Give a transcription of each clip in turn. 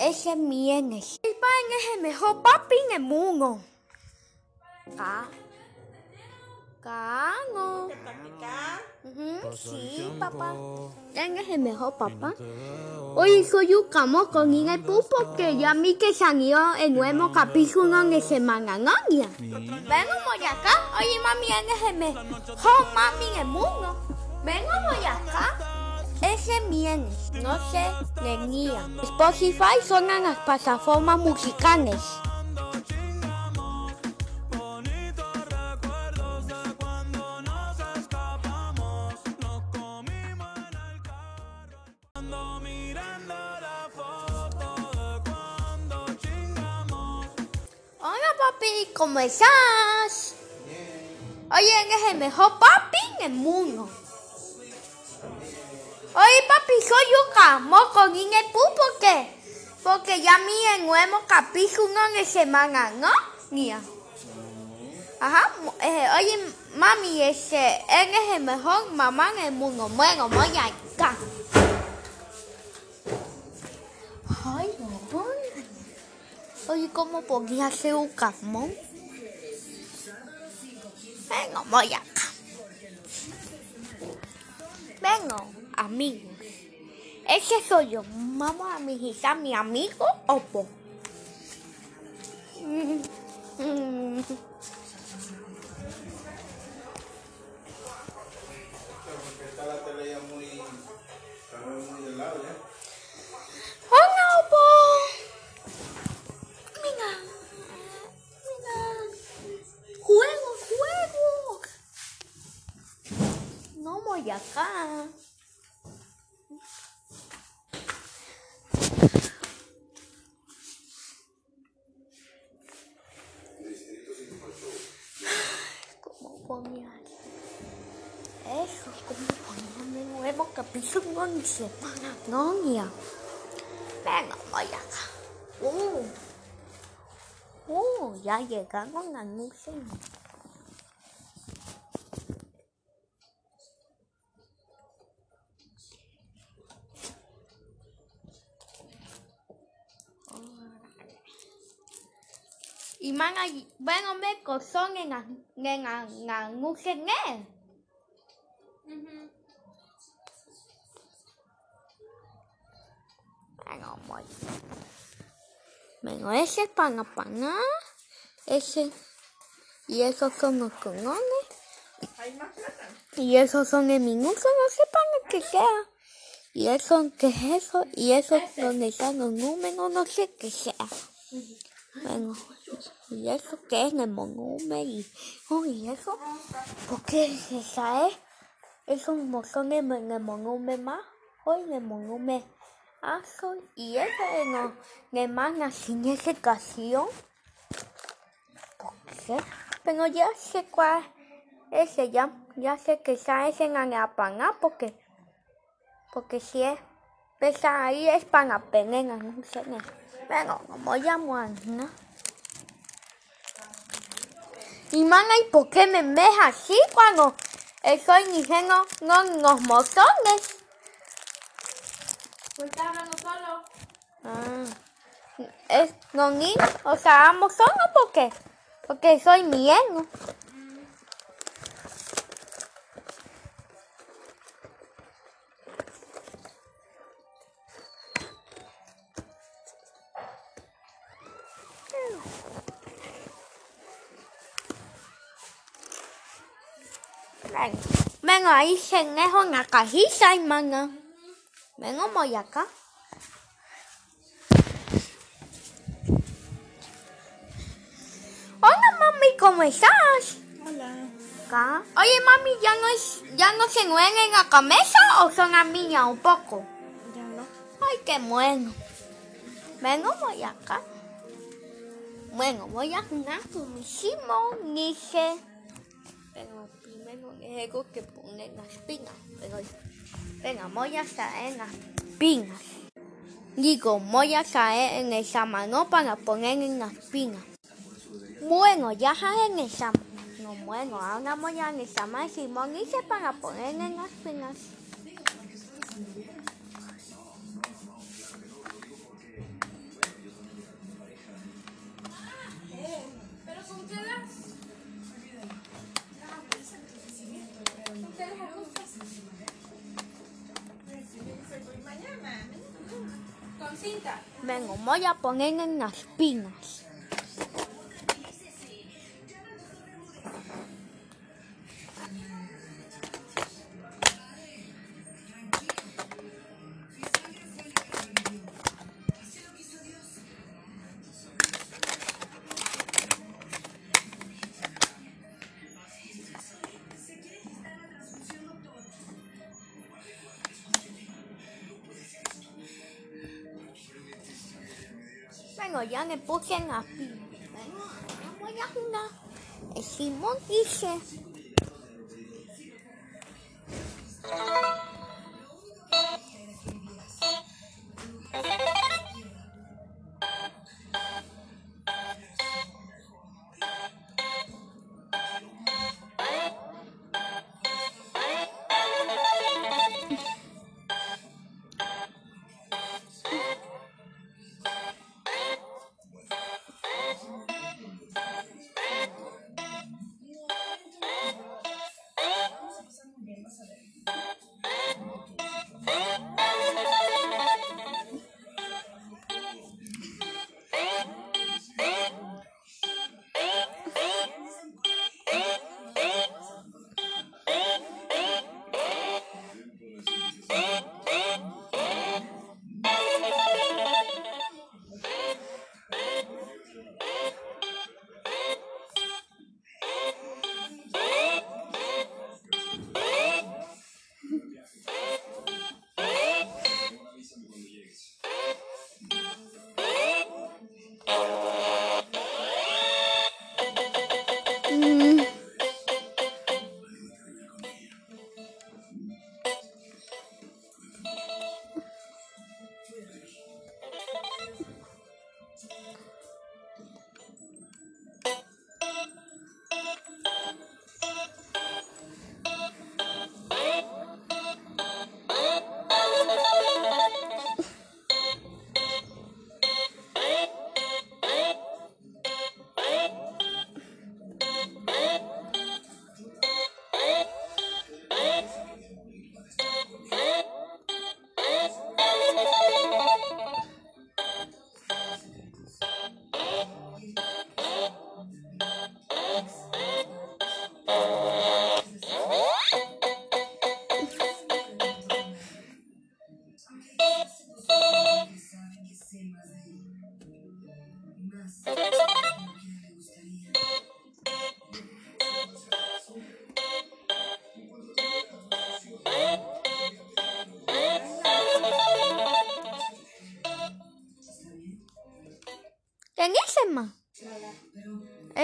ese mieles. El pan es el mejor papi en el mundo. Cá. Cano. Ujú, Sí, papá. Él es el mejor papá. Hoy soy un camo con el pu porque ya mi que salió el nuevo capítulo de Semana Novia. Vengo voy acá. Oye, mami, él es el mejor mami en el mundo. Vengo voy acá. Ese mieles, no se tenía. Spotify son las plataformas musicales. Hola papi, ¿cómo estás? Oye, eres el mejor papi en el mundo. Oye papi, soy un camo con el pu porque, porque ya mi nuevo capítulo de semana, ¿no? Mira. Ajá, eh, oye mami, ese, él es el mejor mamá en el mundo. Bueno, voy acá. Ay, no. Oye, ¿cómo podría ser un camón? Venga, voy acá. Venga, amigos. Ese soy yo. Vamos a visitar a mi amigo Opo. Mm, mm. Está la tele ya muy, está muy de lado ya. Capítulo en semana. No, mía. Venga, voy acá. Uh. Uh, ya llegaron las luces. Y man, bueno, me cosón en las en las- las luces, ¿eh? Venga, ese es para pana. Ese. Y esos son los conones. Y esos son el minuto, no sé para qué sea. Y eso, ¿qué es eso? Y eso es donde están los números, no sé qué sea. Bueno, y eso qué es el monúmero y, oh, y eso, ¿por qué se sabe? Es un botón en el monúmero más, hoy en el azul y es no, de más sin esa ocasión. ¿Por qué? Pero ya sé cuál ese ya, ya sé que está ese en la pana porque, porque si es, pesa ahí es para pegar no sé. Bueno, como llamo ¿no? Y mana, ¿y por qué me ves así cuando estoy diciendo no, los mozones? Solo. Ah, es no ni, o sea, ambos son? Porque soy mieno. Venga, venga, ahí se dejo en la cajita, hermana. Venga, voy acá. Hola, mami, ¿cómo estás? Hola. Acá. Oye, mami, ¿ya no, es, ¿ya no se mueven en la cabeza o son a ya un poco? Ya no. Ay, qué bueno. Vengo, voy acá. Bueno, voy a jugar con mi Simón, dice. Pero primero tengo que poner las pinas. Pero, venga, voy a en las pinas. Digo, voy a caer en esa mano para poner en las pinas. Bueno, ya cae en esa No, bueno, ahora voy a en mano Simón dice para poner en las pinas. Vengo, voy a poner en las pinas. Bueno, ya me puse en. Bueno, ahora voy a jugar. El Simón dice.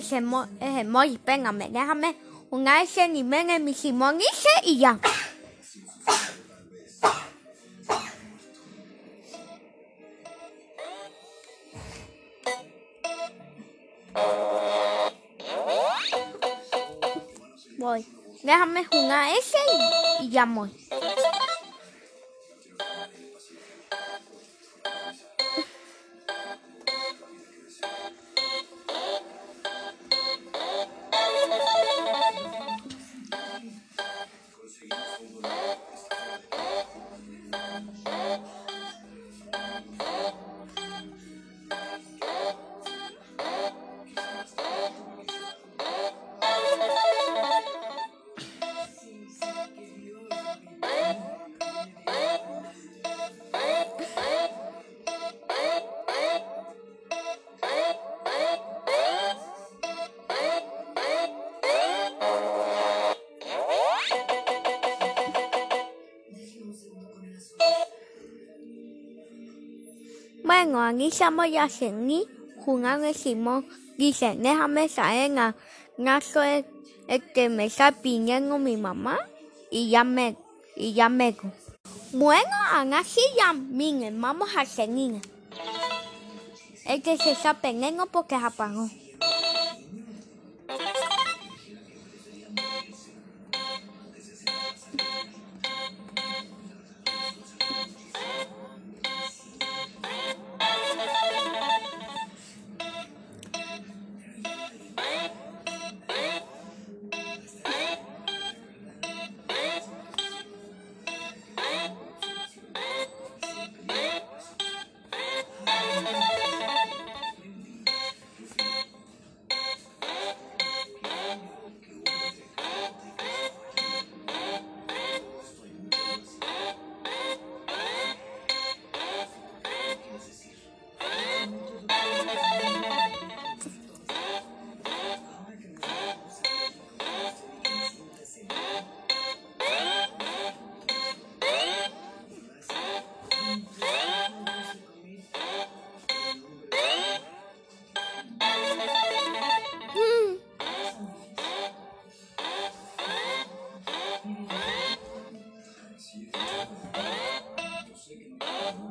Ese, mo ese Moy, espérame, déjame una ese nivel en mi Simón dice y ya. Voy. Déjame jugar ese y, y ya voy. Estamos ya ni jugando el Simón. Dice, déjame saber a nazo es el que me está pidiendo mi mamá y ya me y ya me Bueno, así ya miren, vamos a seguir. El que se está pidiendo porque se apagó.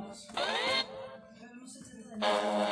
Eu não sei se você tá Nossa.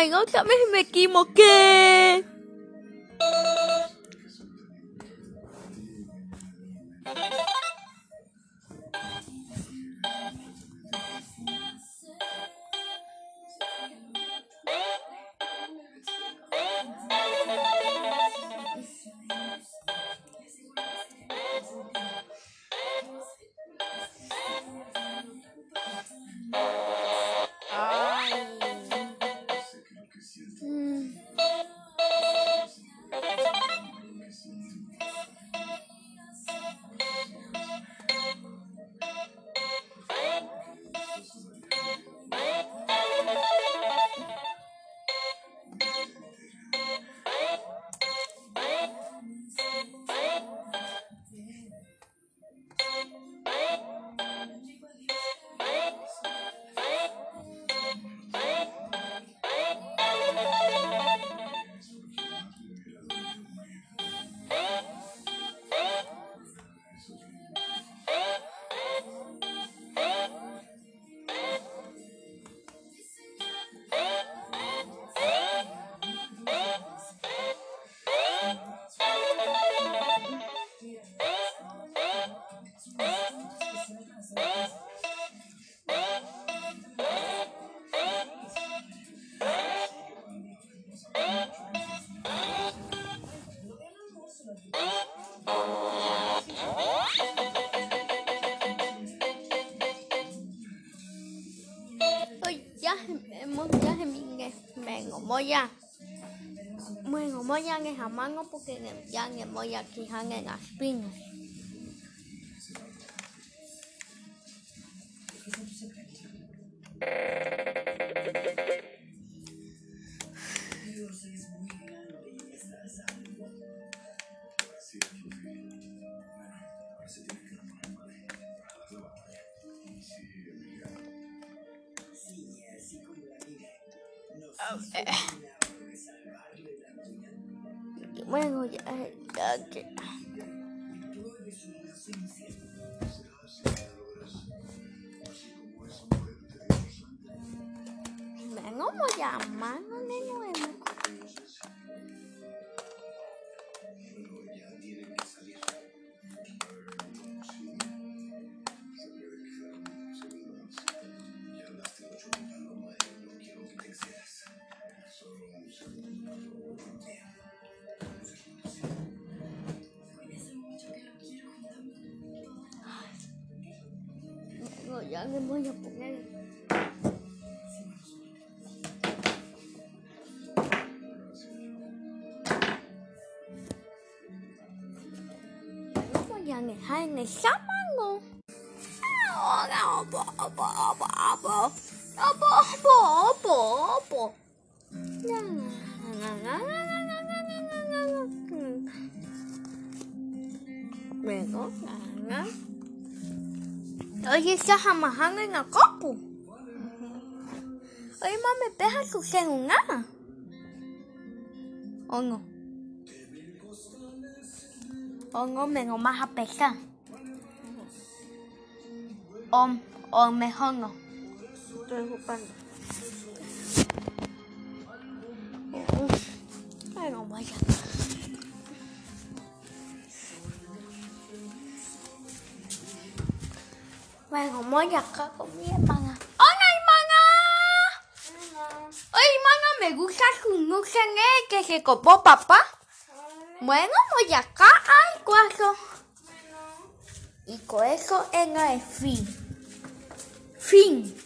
Ay, otra vez me equivoqué. moya. Bueno moya en el jamano porque ya en moya aquí en las pinas Eh. Bueno, ya, ya que... Vengo muy amando. jangan banyak pokoknya nhà ngày hai ngày sáu món ngon mẹ có ngà ngắt Hoy estás amarrando en la copo. Oye, mami, deja tu celular. ¿O no? ¿O no me lo vas a pesar? ¿O, o mejor no? Estoy ocupando. Bueno, voy acá con mi hermana. ¡Hola, hermana! Oye, hermana, me gusta su nuce que se copó papá. Bueno, voy acá al cuarto. Y con eso en el fin. Fin.